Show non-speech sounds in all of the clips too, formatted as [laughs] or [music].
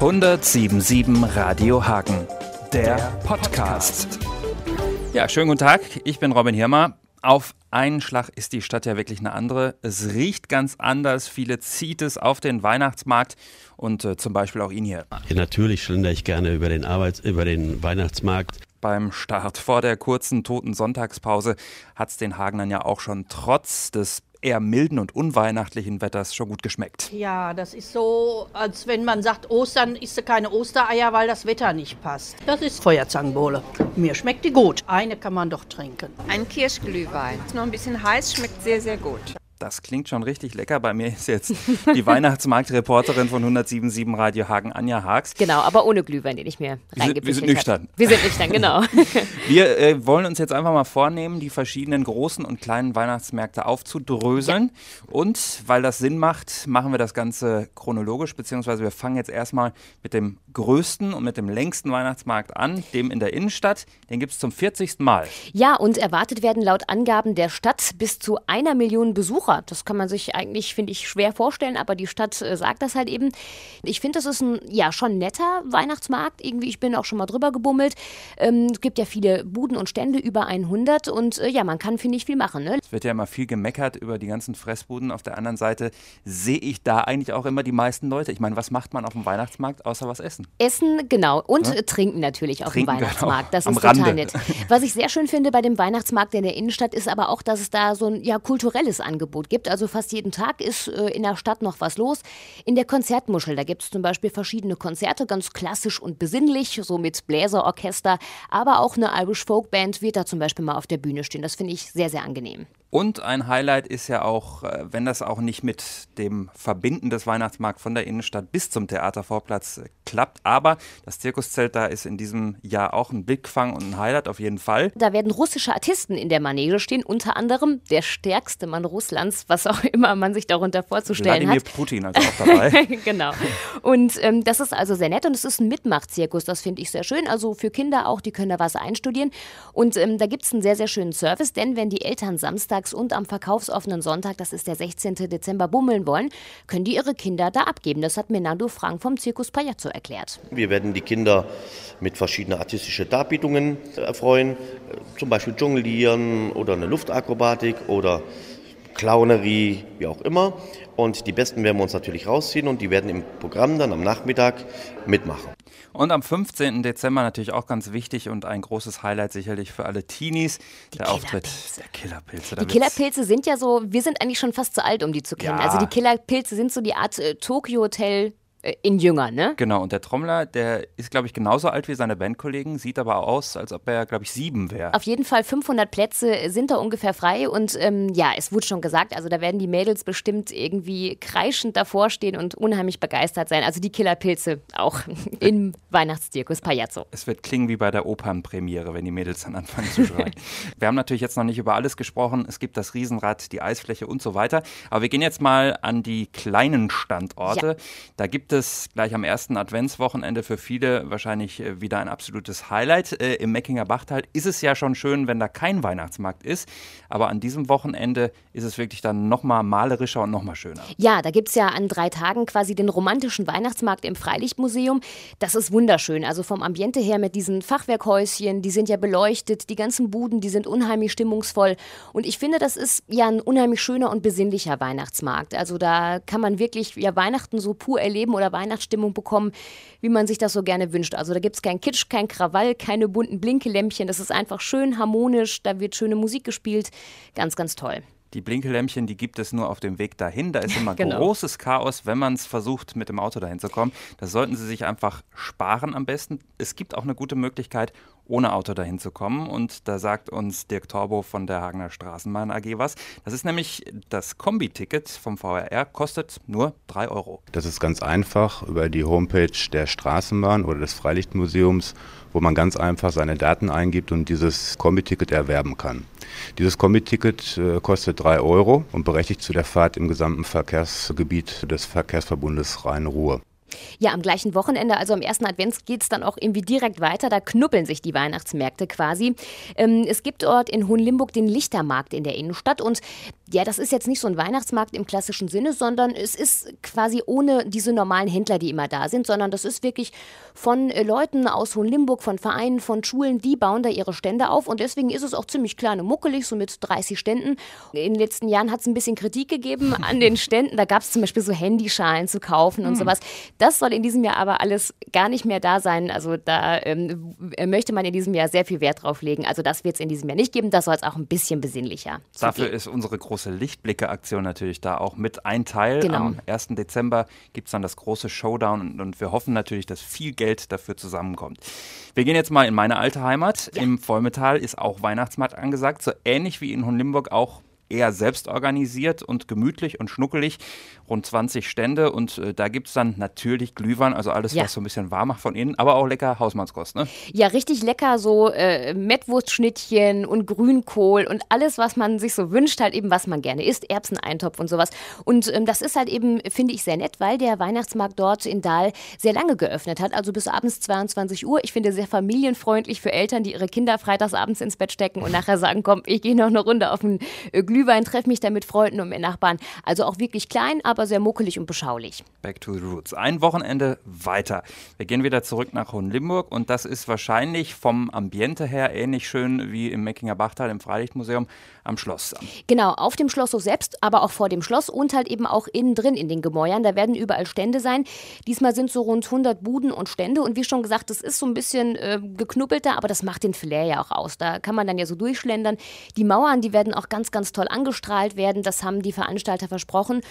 1077 Radio Hagen, der, Podcast. Ja, schönen guten Tag. Ich bin Robin Hirmer. Auf einen Schlag ist die Stadt ja wirklich eine andere. Es riecht ganz anders. Viele zieht es auf den Weihnachtsmarkt und äh, zum Beispiel auch ihn hier. Ja, natürlich schlendere ich gerne über den Arbeits-, über den Weihnachtsmarkt. Beim Start vor der kurzen toten Sonntagspause hat es den Hagenern ja auch schon trotz des eher milden und unweihnachtlichen Wetters schon gut geschmeckt. Ja, das ist so, als wenn man sagt, Ostern isst du keine Ostereier, weil das Wetter nicht passt. Das ist Feuerzangenbowle. Mir schmeckt die gut. Eine kann man doch trinken. Ein Kirschglühwein. Ist noch ein bisschen heiß, schmeckt sehr, sehr gut. Das klingt schon richtig lecker. Bei mir ist jetzt die [laughs] Weihnachtsmarktreporterin von 1077 Radio Hagen, Anja Haags. Genau, aber ohne Glühwein, den ich mir Wir sind nüchtern. Wir sind nüchtern, genau. [laughs] Wir äh, wollen uns jetzt einfach mal vornehmen, die verschiedenen großen und kleinen Weihnachtsmärkte aufzudröseln. Ja. Und weil das Sinn macht, machen wir das Ganze chronologisch, beziehungsweise wir fangen jetzt erstmal mit dem größten und mit dem längsten Weihnachtsmarkt an, dem in der Innenstadt. Den gibt es zum 40. Mal. Ja, und erwartet werden laut Angaben der Stadt bis zu einer Million Besucher. Das kann man sich eigentlich, finde ich, schwer vorstellen, aber die Stadt äh, sagt das halt eben. Ich finde, das ist ein ja schon netter Weihnachtsmarkt. Irgendwie, ich bin auch schon mal drüber gebummelt. Ähm, es gibt ja viele Buden und Stände, über 100 und äh, ja, man kann, finde ich, viel machen. Ne? Es wird ja immer viel gemeckert über die ganzen Fressbuden. Auf der anderen Seite sehe ich da eigentlich auch immer die meisten Leute. Ich meine, was macht man auf dem Weihnachtsmarkt außer was essen? Essen, genau. Und ja? trinken natürlich auf trinken dem Weihnachtsmarkt. Das ist total Rande. nett. Was ich sehr schön finde bei dem Weihnachtsmarkt in der Innenstadt ist aber auch, dass es da so ein ja, kulturelles Angebot Angebot gibt. Also fast jeden Tag ist äh, in der Stadt noch was los. In der Konzertmuschel, da gibt es zum Beispiel verschiedene Konzerte, ganz klassisch und besinnlich, so mit Bläserorchester. Aber auch eine Irish Folk Band wird da zum Beispiel mal auf der Bühne stehen. Das finde ich sehr, sehr angenehm. Und ein Highlight ist ja auch, äh, wenn das auch nicht mit dem Verbinden des Weihnachtsmarkts von der Innenstadt bis zum Theatervorplatz äh, klappt, aber das Zirkuszelt da ist in diesem Jahr auch ein Blickfang und ein Highlight auf jeden Fall. Da werden russische Artisten in der Manege stehen, unter anderem der stärkste Mann Russlands, was auch [laughs] immer man sich darunter vorzustellen Wladimir hat. Putin also auch dabei. [laughs] genau. Und ähm, das ist also sehr nett und es ist ein Mitmachzirkus, das finde ich sehr schön. Also für Kinder auch, die können da was einstudieren. Und ähm, da gibt es einen sehr, sehr schönen Service, denn wenn die Eltern Samstag sonntags und am verkaufsoffenen Sonntag, das ist der 16. Dezember, bummeln wollen, können die ihre Kinder da abgeben. Das hat mir Nando Frank vom Zirkus Pajazzo erklärt. Wir werden die Kinder mit verschiedenen artistischen Darbietungen erfreuen, zum Beispiel Jonglieren oder eine Luftakrobatik oder Clownerie, wie auch immer. Und die Besten werden wir uns natürlich rausziehen und die werden im Programm dann am Nachmittag mitmachen. Und am 15. Dezember natürlich auch ganz wichtig und ein großes Highlight sicherlich für alle Teenies. Die der Auftritt der Killerpilze. Die Killerpilze sind ja so, wir sind eigentlich schon fast zu alt, um die zu kennen. Ja. Also die Killerpilze sind so die Art äh, Tokyo Hotel in jünger, ne? Genau, und der Trommler, der ist, glaube ich, genauso alt wie seine Bandkollegen, sieht aber aus, als ob er, glaube ich, sieben wäre. Auf jeden Fall 500 Plätze sind da ungefähr frei und ähm, ja, es wurde schon gesagt, also da werden die Mädels bestimmt irgendwie kreischend davor stehen und unheimlich begeistert sein. Also die Killerpilze auch [laughs] im Weihnachtszirkus Pajazzo. Es wird klingen wie bei der Opernpremiere, wenn die Mädels dann anfangen zu schreien. [laughs] wir haben natürlich jetzt noch nicht über alles gesprochen. Es gibt das Riesenrad, die Eisfläche und so weiter. Aber wir gehen jetzt mal an die kleinen Standorte. Ja. Da gibt es gleich am ersten Adventswochenende für viele wahrscheinlich äh, wieder ein absolutes Highlight. Äh, Im Meckinger Bachtal ist es ja schon schön, wenn da kein Weihnachtsmarkt ist. Aber an diesem Wochenende ist es wirklich dann nochmal malerischer und nochmal schöner. Ja, da gibt es ja an drei Tagen quasi den romantischen Weihnachtsmarkt im Freilichtmuseum. Das ist wunderschön. Also vom Ambiente her mit diesen Fachwerkhäuschen, die sind ja beleuchtet, die ganzen Buden, die sind unheimlich stimmungsvoll. Und ich finde, das ist ja ein unheimlich schöner und besinnlicher Weihnachtsmarkt. Also da kann man wirklich ja Weihnachten so pur erleben oder oder Weihnachtsstimmung bekommen, wie man sich das so gerne wünscht. Also da gibt es kein Kitsch, kein Krawall, keine bunten Blinkelämpchen. Das ist einfach schön harmonisch, da wird schöne Musik gespielt. Ganz, ganz toll. Die Blinkelämpchen, die gibt es nur auf dem Weg dahin. Da ist [laughs] immer genau. großes Chaos, wenn man es versucht, mit dem Auto dahin zu kommen. Das sollten Sie sich einfach sparen am besten. Es gibt auch eine gute Möglichkeit, ohne Auto dahin zu kommen. Und da sagt uns Dirk Torbo von der Hagener Straßenbahn AG was. Das ist nämlich das Kombi-Ticket vom VRR, kostet nur 3 Euro. Das ist ganz einfach über die Homepage der Straßenbahn oder des Freilichtmuseums, wo man ganz einfach seine Daten eingibt und dieses Kombi-Ticket erwerben kann. Dieses Kombi-Ticket äh, kostet 3 Euro und berechtigt zu der Fahrt im gesamten Verkehrsgebiet des Verkehrsverbundes Rhein-Ruhr. Ja, am gleichen Wochenende, also am ersten Advents, geht es dann auch irgendwie direkt weiter. Da knuppeln sich die Weihnachtsmärkte quasi. Ähm, es gibt dort in Hohenlimburg den Lichtermarkt in der Innenstadt und Ja, das ist jetzt nicht so ein Weihnachtsmarkt im klassischen Sinne, sondern es ist quasi ohne diese normalen Händler, die immer da sind, sondern das ist wirklich von äh, Leuten aus Hohenlimburg, von Vereinen, von Schulen, die bauen da ihre Stände auf und deswegen ist es auch ziemlich klein und muckelig, so mit 30 Ständen. In den letzten Jahren hat es ein bisschen Kritik gegeben [laughs] an den Ständen. Da gab es zum Beispiel so Handyschalen zu kaufen und mhm. sowas. Das soll in diesem Jahr aber alles gar nicht mehr da sein. Also da ähm, möchte man in diesem Jahr sehr viel Wert drauf legen. Also das wird es in diesem Jahr nicht geben. Das soll es auch ein bisschen besinnlicher. Dafür ist unsere große Lichtblicke-Aktion natürlich da auch mit ein Teil. Genau. Am 1. Dezember gibt es dann das große Showdown und wir hoffen natürlich, dass viel Geld dafür zusammenkommt. Wir gehen jetzt mal in meine alte Heimat. Ja. Im Vollmetall ist auch Weihnachtsmarkt angesagt, so ähnlich wie in Hohenlimburg auch eher selbst organisiert und gemütlich und schnuckelig. Rund 20 Stände und äh, da gibt es dann natürlich Glühwein, also alles, ja. was so ein bisschen warm macht von innen, aber auch lecker Hausmannskost, ne? Ja, richtig lecker, so äh, Mettwurstschnittchen und Grünkohl und alles, was man sich so wünscht, halt eben, was man gerne isst, Erbseneintopf und sowas. Und ähm, das ist halt eben, finde ich, sehr nett, weil der Weihnachtsmarkt dort in Dahl sehr lange geöffnet hat, also bis abends 22 Uhr. Ich finde sehr familienfreundlich für Eltern, die ihre Kinder freitags abends ins Bett stecken und nachher sagen, komm, ich gehe noch eine Runde auf den äh, Glühwein, treffe mich da mit Freunden und mit Nachbarn. Also auch wirklich klein, aber sehr muckelig und beschaulich. Back to the roots. Ein Wochenende weiter. Wir gehen wieder zurück nach Hohenlimburg und das ist wahrscheinlich vom Ambiente her ähnlich schön wie im Meckinger Bachtal im Freilichtmuseum am Schloss. Genau, auf dem Schloss so selbst, aber auch vor dem Schloss und halt eben auch innen drin in den Gemäuern. Da werden überall Stände sein. Diesmal sind so rund 100 Buden und Stände und wie schon gesagt, das ist so ein bisschen äh, geknubbelter, aber das macht den Flair ja auch aus. Da kann man dann ja so durchschlendern. Die Mauern, die werden auch ganz, ganz toll angestrahlt werden. Das haben die Veranstalter versprochen.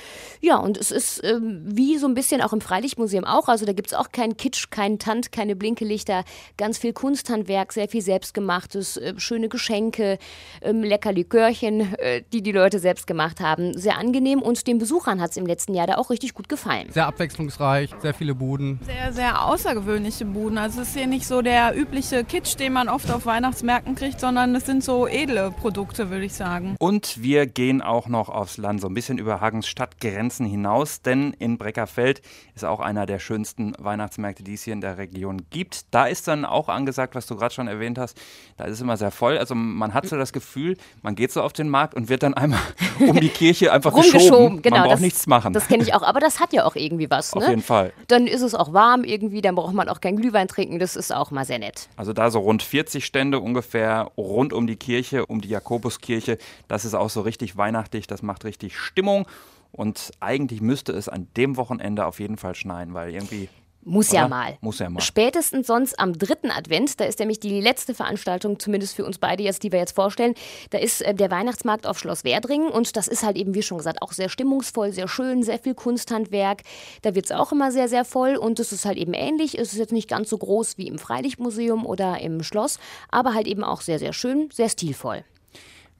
Ja, und es ist äh, wie so ein bisschen auch im Freilichtmuseum auch. Also da gibt es auch keinen Kitsch, keinen Tant, keine Blinkelichter, ganz viel Kunsthandwerk, sehr viel selbstgemachtes, äh, schöne Geschenke, ähm, lecker Likör Röhrchen, äh, die die Leute selbst gemacht haben. Sehr angenehm und den Besuchern hat es im letzten Jahr da auch richtig gut gefallen. Sehr abwechslungsreich, sehr viele Buden. Sehr, sehr außergewöhnliche Buden. Also es ist hier nicht so der übliche Kitsch, den man oft auf Weihnachtsmärkten kriegt, sondern es sind so edle Produkte, würde ich sagen. Und wir gehen auch noch aufs Land, so ein bisschen über Hagens Stadtgrenzen hinaus, denn in Breckerfeld ist auch einer der schönsten Weihnachtsmärkte, die es hier in der Region gibt. Da ist dann auch angesagt, was du gerade schon erwähnt hast, da ist es immer sehr voll. Also man hat so das Gefühl, man geht so auf den Markt und wird dann einmal [laughs] um die Kirche einfach geschoben. Genau, man braucht das, nichts machen. Das kenne ich auch, aber das hat ja auch irgendwie was. Auf ne? jeden Fall. Dann ist es auch warm irgendwie, dann braucht man auch kein Glühwein trinken, das ist auch mal sehr nett. Also da so rund 40 Stände ungefähr rund um die Kirche, um die Jakobuskirche. Das ist auch so richtig weihnachtlich, das macht richtig Stimmung. Und eigentlich müsste es an dem Wochenende auf jeden Fall schneien, weil irgendwie muss ja mal. Muss ja mal. Spätestens sonst am dritten Advent, da ist nämlich die letzte Veranstaltung, zumindest für uns beide jetzt, die wir jetzt vorstellen. Da ist äh, der Weihnachtsmarkt auf Schloss Werdringen und das ist halt eben, wie schon gesagt, auch sehr stimmungsvoll, sehr schön, sehr viel Kunsthandwerk. Da wird es auch immer sehr, sehr voll und es ist halt eben ähnlich. Es ist jetzt nicht ganz so groß wie im Freilichtmuseum oder im Schloss, aber halt eben auch sehr, sehr schön, sehr stilvoll.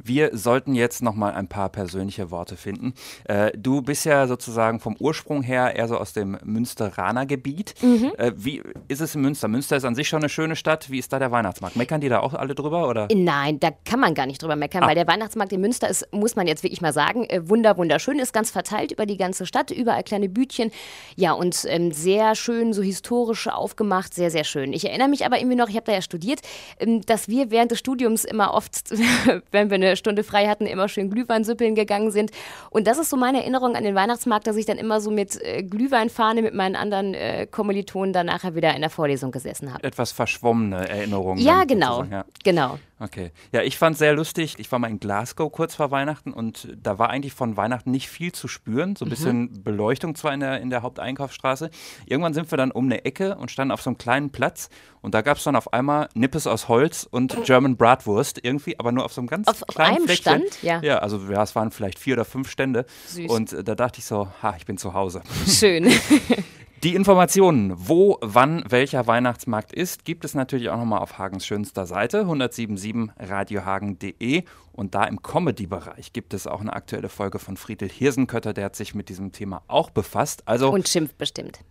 Wir sollten jetzt noch mal ein paar persönliche Worte finden. Äh, du bist ja sozusagen vom Ursprung her eher so aus dem Münsteraner Gebiet. Mhm. Äh, wie ist es in Münster? Münster ist an sich schon eine schöne Stadt. Wie ist da der Weihnachtsmarkt? Meckern die da auch alle drüber? Oder? Nein, da kann man gar nicht drüber meckern, ah. weil der Weihnachtsmarkt in Münster ist, muss man jetzt wirklich mal sagen, äh, wunder, wunderschön, ist ganz verteilt über die ganze Stadt, überall kleine Bütchen. Ja, und ähm, sehr schön, so historisch aufgemacht, sehr, sehr schön. Ich erinnere mich aber irgendwie noch, ich habe da ja studiert, ähm, dass wir während des Studiums immer oft, [laughs] wenn wir eine Stunde frei hatten, immer schön Glühwein süppeln gegangen sind. Und das ist so meine Erinnerung an den Weihnachtsmarkt, dass ich dann immer so mit äh, Glühweinfahne mit meinen anderen äh, Kommilitonen dann nachher wieder in der Vorlesung gesessen habe. Etwas verschwommene Erinnerungen. Ja, genau. Ja. Genau. Okay. Ja, ich fand es sehr lustig. Ich war mal in Glasgow kurz vor Weihnachten und da war eigentlich von Weihnachten nicht viel zu spüren. So ein mhm. bisschen Beleuchtung zwar in der, in der Haupteinkaufsstraße. Irgendwann sind wir dann um eine Ecke und standen auf so einem kleinen Platz und da gab es dann auf einmal Nippes aus Holz und German Bratwurst irgendwie, aber nur auf so einem ganz auf, kleinen auf einem Fleckchen. Stand? Ja. Ja, also ja, es waren vielleicht vier oder fünf Stände. Süß. Und äh, da dachte ich so, ha, ich bin zu Hause. Schön. [laughs] Die Informationen, wo, wann, welcher Weihnachtsmarkt ist, gibt es natürlich auch nochmal auf Hagens schönster Seite, 1077radiohagen.de. Und da im Comedy-Bereich gibt es auch eine aktuelle Folge von Friedel Hirsenkötter, der hat sich mit diesem Thema auch befasst. Also, Und schimpft bestimmt.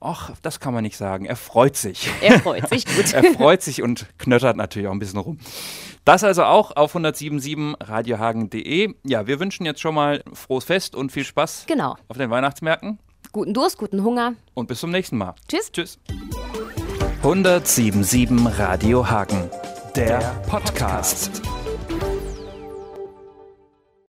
Ach, das kann man nicht sagen. Er freut sich. Er freut sich, [laughs] gut. er freut sich und knöttert natürlich auch ein bisschen rum. Das also auch auf 1077 radiohagen.de. Ja, wir wünschen jetzt schon mal frohes Fest und viel Spaß genau. auf den Weihnachtsmärkten. Guten Durst, guten Hunger. Und bis zum nächsten Mal. Tschüss. Tschüss. 1077 Radio Hagen. Der Podcast.